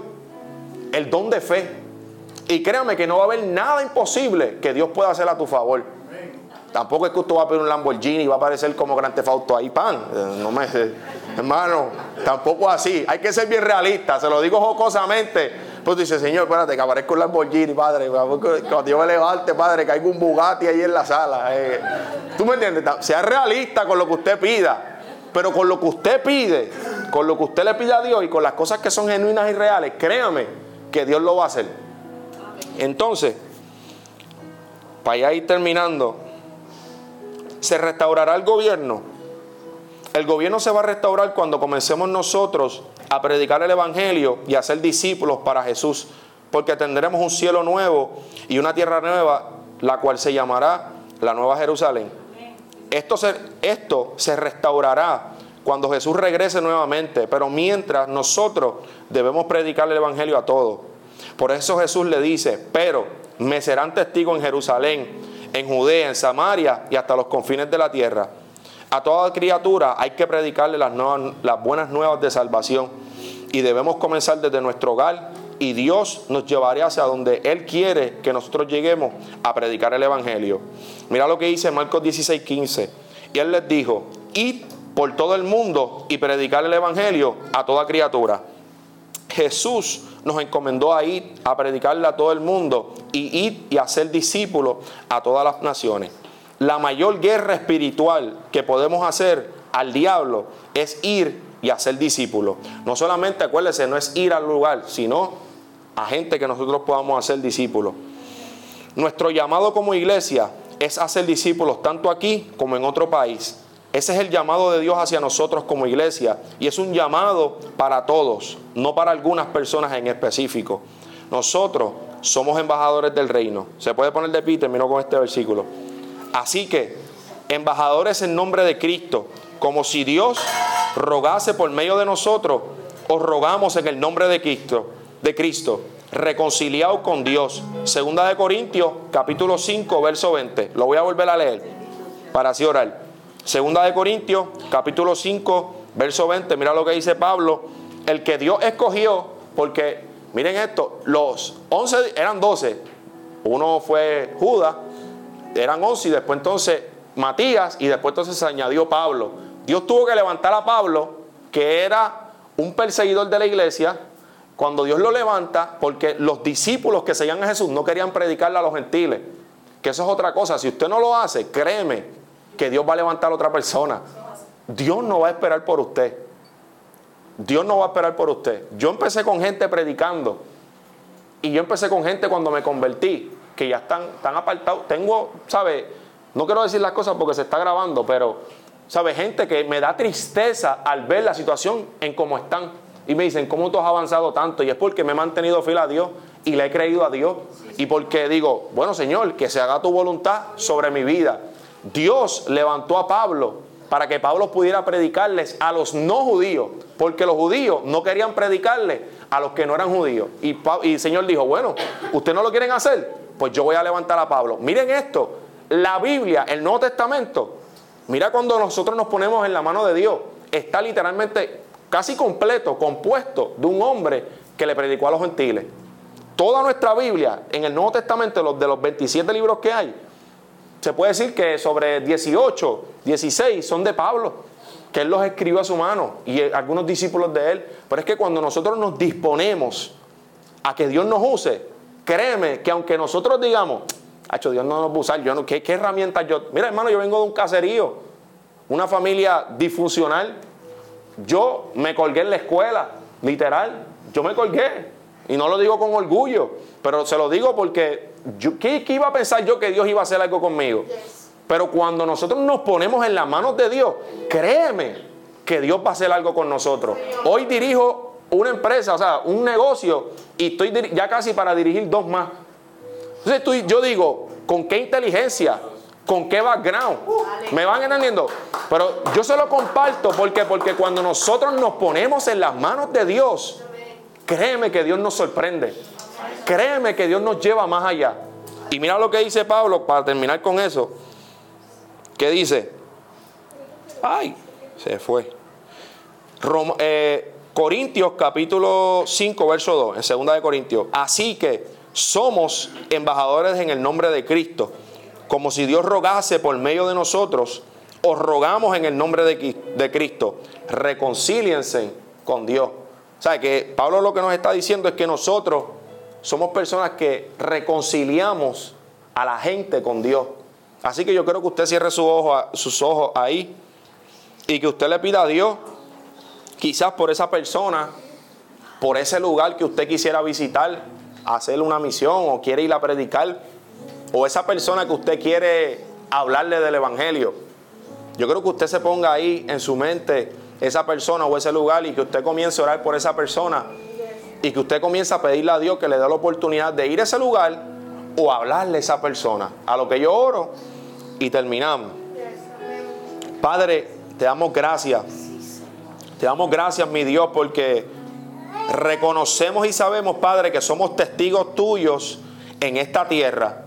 [SPEAKER 1] el don de fe. Y créame que no va a haber nada imposible que Dios pueda hacer a tu favor. Tampoco es que usted va a pedir un Lamborghini y va a aparecer como Gran Tefauto ahí, pan. Eh, no me, hermano, tampoco así. Hay que ser bien realista, se lo digo jocosamente. Pues dice, Señor, espérate, que aparezca un Lamborghini, padre. Cuando yo me levante, padre, que hay un Bugatti ahí en la sala. Eh. ¿Tú me entiendes? Sea realista con lo que usted pida. Pero con lo que usted pide, con lo que usted le pide a Dios y con las cosas que son genuinas y reales, créame que Dios lo va a hacer. Entonces, para ir terminando, se restaurará el gobierno. El gobierno se va a restaurar cuando comencemos nosotros a predicar el Evangelio y a ser discípulos para Jesús, porque tendremos un cielo nuevo y una tierra nueva, la cual se llamará la Nueva Jerusalén. Esto se, esto se restaurará cuando Jesús regrese nuevamente, pero mientras nosotros debemos predicar el Evangelio a todos. Por eso Jesús le dice, pero me serán testigos en Jerusalén, en Judea, en Samaria y hasta los confines de la tierra. A toda criatura hay que predicarle las, las buenas nuevas de salvación y debemos comenzar desde nuestro hogar y Dios nos llevará hacia donde Él quiere que nosotros lleguemos a predicar el Evangelio. Mira lo que dice Marcos 16, 15. Y Él les dijo, id por todo el mundo y predicar el Evangelio a toda criatura. Jesús nos encomendó a ir a predicarle a todo el mundo y ir y hacer discípulos a todas las naciones. La mayor guerra espiritual que podemos hacer al diablo es ir y hacer discípulos. No solamente, acuérdese, no es ir al lugar, sino a gente que nosotros podamos hacer discípulos. Nuestro llamado como iglesia es hacer discípulos tanto aquí como en otro país. Ese es el llamado de Dios hacia nosotros como iglesia y es un llamado para todos, no para algunas personas en específico. Nosotros somos embajadores del reino. Se puede poner de pie, termino con este versículo. Así que, embajadores en nombre de Cristo, como si Dios rogase por medio de nosotros, os rogamos en el nombre de Cristo, de Cristo, con Dios. Segunda de Corintios, capítulo 5, verso 20. Lo voy a volver a leer para así orar. Segunda de Corintios, capítulo 5, verso 20. Mira lo que dice Pablo. El que Dios escogió, porque miren esto, los 11 eran 12. Uno fue Judas, eran 11 y después entonces Matías y después entonces se añadió Pablo. Dios tuvo que levantar a Pablo, que era un perseguidor de la iglesia, cuando Dios lo levanta, porque los discípulos que seguían a Jesús no querían predicarle a los gentiles. Que eso es otra cosa. Si usted no lo hace, créeme que Dios va a levantar a otra persona. Dios no va a esperar por usted. Dios no va a esperar por usted. Yo empecé con gente predicando. Y yo empecé con gente cuando me convertí, que ya están, están apartados. Tengo, ¿sabe? No quiero decir las cosas porque se está grabando, pero, ¿sabe? Gente que me da tristeza al ver la situación en cómo están. Y me dicen, ¿cómo tú has avanzado tanto? Y es porque me he mantenido fiel a Dios y le he creído a Dios. Y porque digo, bueno, Señor, que se haga tu voluntad sobre mi vida. Dios levantó a Pablo para que Pablo pudiera predicarles a los no judíos, porque los judíos no querían predicarle a los que no eran judíos. Y, el Señor dijo, bueno, ¿ustedes no lo quieren hacer? Pues yo voy a levantar a Pablo. Miren esto, la Biblia, el Nuevo Testamento, Mira cuando nosotros nos ponemos en la mano de Dios, está literalmente casi completo, compuesto de un hombre que le predicó a los gentiles. Toda nuestra Biblia, en el Nuevo Testamento, los de los 27 libros que hay, se puede decir que sobre 18, 16 son de Pablo, que él los escribió a su mano y algunos discípulos de él. Pero es que cuando nosotros nos disponemos a que Dios nos use, créeme que aunque nosotros digamos, hecho Dios no nos va a usar, yo no, ¿qué, ¿qué herramientas yo? Mira, hermano, yo vengo de un caserío, una familia disfuncional. Yo me colgué en la escuela, literal, yo me colgué. Y no lo digo con orgullo, pero se lo digo porque, ¿qué, iba a pensar yo que Dios iba a hacer algo conmigo? Pero cuando nosotros nos ponemos en las manos de Dios, créeme que Dios va a hacer algo con nosotros. Hoy dirijo una empresa, o sea, un negocio, y estoy ya casi para dirigir dos más. Entonces yo digo, ¿con qué inteligencia? ¿Con qué background? ¿Me van entendiendo? Pero yo se lo comparto porque, porque cuando nosotros nos ponemos en las manos de Dios, créeme que Dios nos sorprende. Créeme que Dios nos lleva más allá. Y mira lo que dice Pablo para terminar con eso. ¿Qué dice? Ay, se fue. Eh, Corintios capítulo 5, verso 2, en segunda de Corintios. Así que somos embajadores en el nombre de Cristo, como si Dios rogase por medio de nosotros, os rogamos en el nombre de, de Cristo, reconcíliense con Dios. O sea, que Pablo lo que nos está diciendo es que nosotros somos personas que reconciliamos a la gente con Dios. Así que yo creo que usted cierre sus ojos ahí y que usted le pida a Dios, quizás por esa persona, por ese lugar que usted quisiera visitar, hacerle una misión o quiere ir a predicar, o esa persona que usted quiere hablarle del Evangelio. Yo creo que usted se ponga ahí en su mente esa persona o ese lugar y que usted comience a orar por esa persona y que usted comience a pedirle a Dios que le dé la oportunidad de ir a ese lugar o hablarle a esa persona. A lo que yo oro y terminamos. Padre, te damos gracias. Te damos gracias, mi Dios, porque reconocemos y sabemos, Padre, que somos testigos tuyos en esta tierra.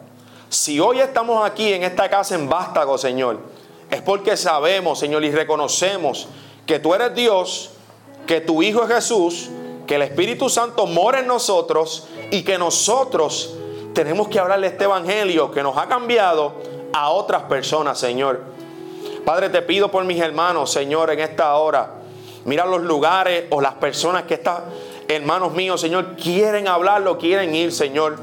[SPEAKER 1] Si hoy estamos aquí en esta casa en Vástago, Señor, es porque sabemos, Señor, y reconocemos que tú eres Dios, que tu Hijo es Jesús, que el Espíritu Santo mora en nosotros y que nosotros tenemos que hablarle este Evangelio que nos ha cambiado a otras personas, Señor. Padre, te pido por mis hermanos, Señor, en esta hora. Mira los lugares o las personas que están, hermanos míos, Señor, quieren hablarlo, quieren ir, Señor.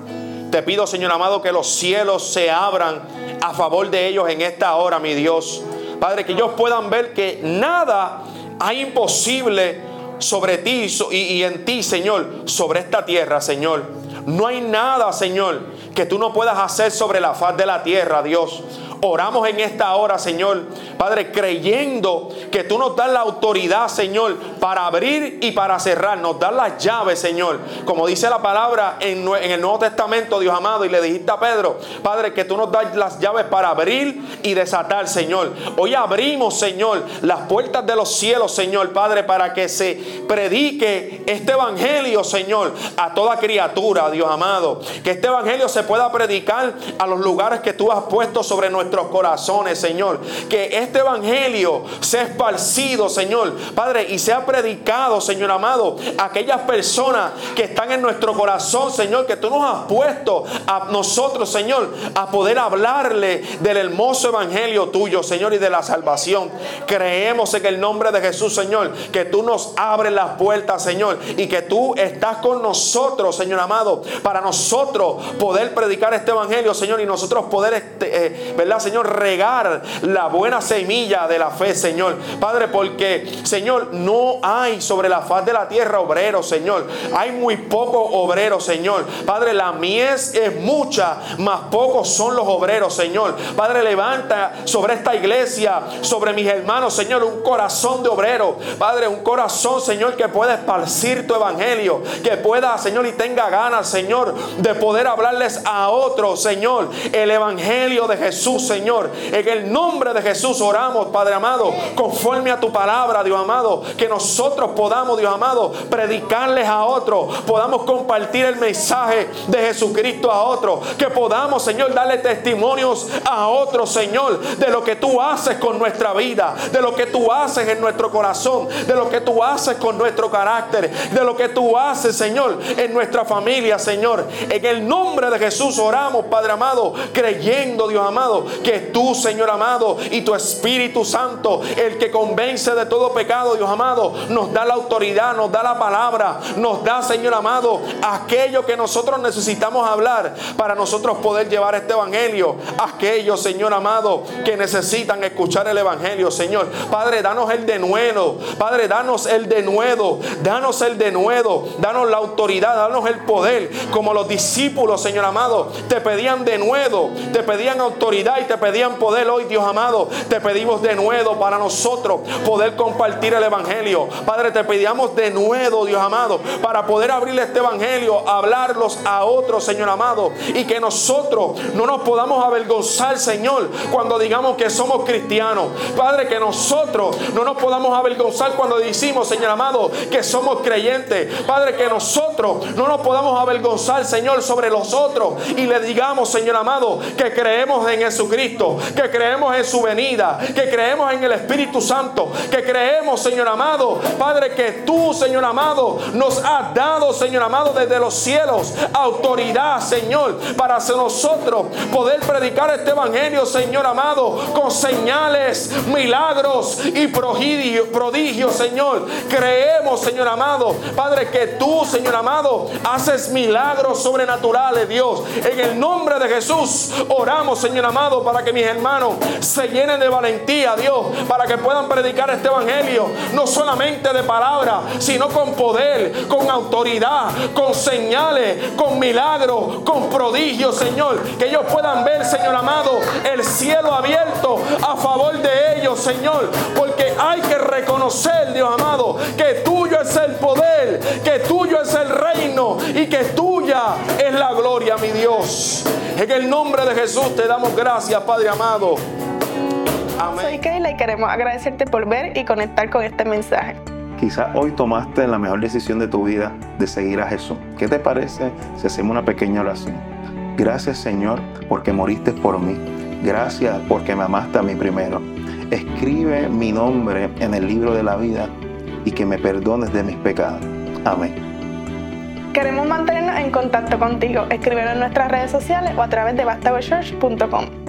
[SPEAKER 1] Te pido, Señor amado, que los cielos se abran a favor de ellos en esta hora, mi Dios. Padre, que ellos puedan ver que nada hay imposible sobre ti y, en ti, Señor, sobre esta tierra, Señor. No hay nada, Señor, que tú no puedas hacer sobre la faz de la tierra, Dios. Oramos en esta hora, Señor, Padre, creyendo que tú nos das la autoridad, Señor, para abrir y para cerrar. Nos das las llaves, Señor. Como dice la palabra en, el Nuevo Testamento, Dios amado, y le dijiste a Pedro, Padre, que tú nos das las llaves para abrir y desatar, Señor. Hoy abrimos, Señor, las puertas de los cielos, Señor, Padre, para que se predique este evangelio, Señor, a toda criatura, Dios amado. Que este evangelio se pueda predicar a los lugares que tú has puesto sobre nuestros corazones, Señor. Que este evangelio sea esparcido, Señor, Padre, y sea predicado, Señor amado, a aquellas personas que están en nuestro corazón, Señor, que tú nos has puesto a nosotros, Señor, a poder hablarle del hermoso evangelio tuyo, Señor, y de la salvación. Creemos en el nombre de Jesús, Señor, que tú nos abres las puertas, Señor, y que tú estás con nosotros, Señor amado, para nosotros poder predicar este evangelio, Señor, y nosotros poder, este, eh, ¿verdad, Señor? Regar la buena semilla de la fe, Señor. Padre, porque, Señor, no hay sobre la faz de la tierra obreros, Señor. Hay muy pocos obreros, Señor. Padre, la mies es mucha, más pocos son los obreros, Señor. Padre, levanta sobre esta iglesia, sobre mis hermanos, Señor, un corazón de obrero. Padre, un corazón, Señor, que pueda esparcir tu evangelio. Que pueda, Señor, y tenga ganas, Señor, de poder hablarles a otros, Señor, el evangelio de Jesús, Señor. En el nombre de Jesús oramos, Padre amado, conforme a tu palabra, Dios amado, que nosotros podamos, Dios amado, predicarles a otros, podamos compartir el mensaje de Jesucristo a otros, que podamos, Señor, darle testimonios a otros, Señor, de lo que tú haces con nuestra vida, de lo que tú haces en nuestro corazón, de lo que tú haces con nuestro carácter, de lo que tú haces, Señor, en nuestra familia, Señor. En el nombre de Jesús oramos, Padre amado, creyendo, Dios amado, que tú, Señor amado, y tu Espíritu Santo, el que convence de todo pecado, Dios amado, nos da la autoridad, nos da la palabra, nos da, Señor amado, aquello que nosotros necesitamos hablar para nosotros poder llevar este evangelio. Aquellos, Señor amado, que necesitan escuchar el evangelio, Señor. Padre, danos el de nuevo, Padre, danos el de nuevo, danos el de nuevo, danos la autoridad, danos el poder, como los discípulos, Señor amado, te pedían de nuevo, te pedían autoridad te pedían poder hoy, Dios amado, te pedimos de nuevo para nosotros poder compartir el evangelio. Padre, te pedíamos de nuevo, Dios amado, para poder abrir este evangelio, hablarlos a otros, Señor amado, y que nosotros no nos podamos avergonzar, Señor, cuando digamos que somos cristianos. Padre, que nosotros no nos podamos avergonzar cuando decimos, Señor amado, que somos creyentes. Padre, que nosotros no nos podamos avergonzar, Señor, sobre los otros y le digamos, Señor amado, que creemos en Jesucristo, que creemos en su venida, que creemos en el Espíritu Santo, que creemos, Señor amado, Padre, que tú, Señor amado, nos has dado, Señor amado, desde los cielos autoridad, Señor, para nosotros poder predicar este evangelio, Señor amado, con señales, milagros y prodigios, prodigio, Señor. Creemos, Señor amado, Padre, que tú, Señor amado, haces milagros sobrenaturales, Dios. En el nombre de Jesús oramos, Señor amado, para que mis hermanos se llenen de valentía, Dios, para que puedan predicar este evangelio, no solamente de palabra, sino con poder, con autoridad, con señales, con milagros, con prodigios, Señor. Que ellos puedan ver, Señor amado, el cielo abierto a favor de ellos, Señor. Porque hay que reconocer, Dios amado, que tuyo es el poder, que tuyo es el reino y que tuya es la gloria, mi Dios. En el nombre de Jesús te damos gracias, Padre amado.
[SPEAKER 2] Amén. Soy Keila y queremos agradecerte por ver y conectar con este mensaje.
[SPEAKER 3] Quizás hoy tomaste la mejor decisión de tu vida de seguir a Jesús. ¿Qué te parece si hacemos una pequeña oración? Gracias Señor porque moriste por mí. Gracias porque me amaste a mí primero. Escribe mi nombre en el libro de la vida y que me perdones de mis pecados. Amén.
[SPEAKER 2] Queremos mantenernos en contacto contigo. Escríbenos en nuestras redes sociales o a través de bastagochurch.com.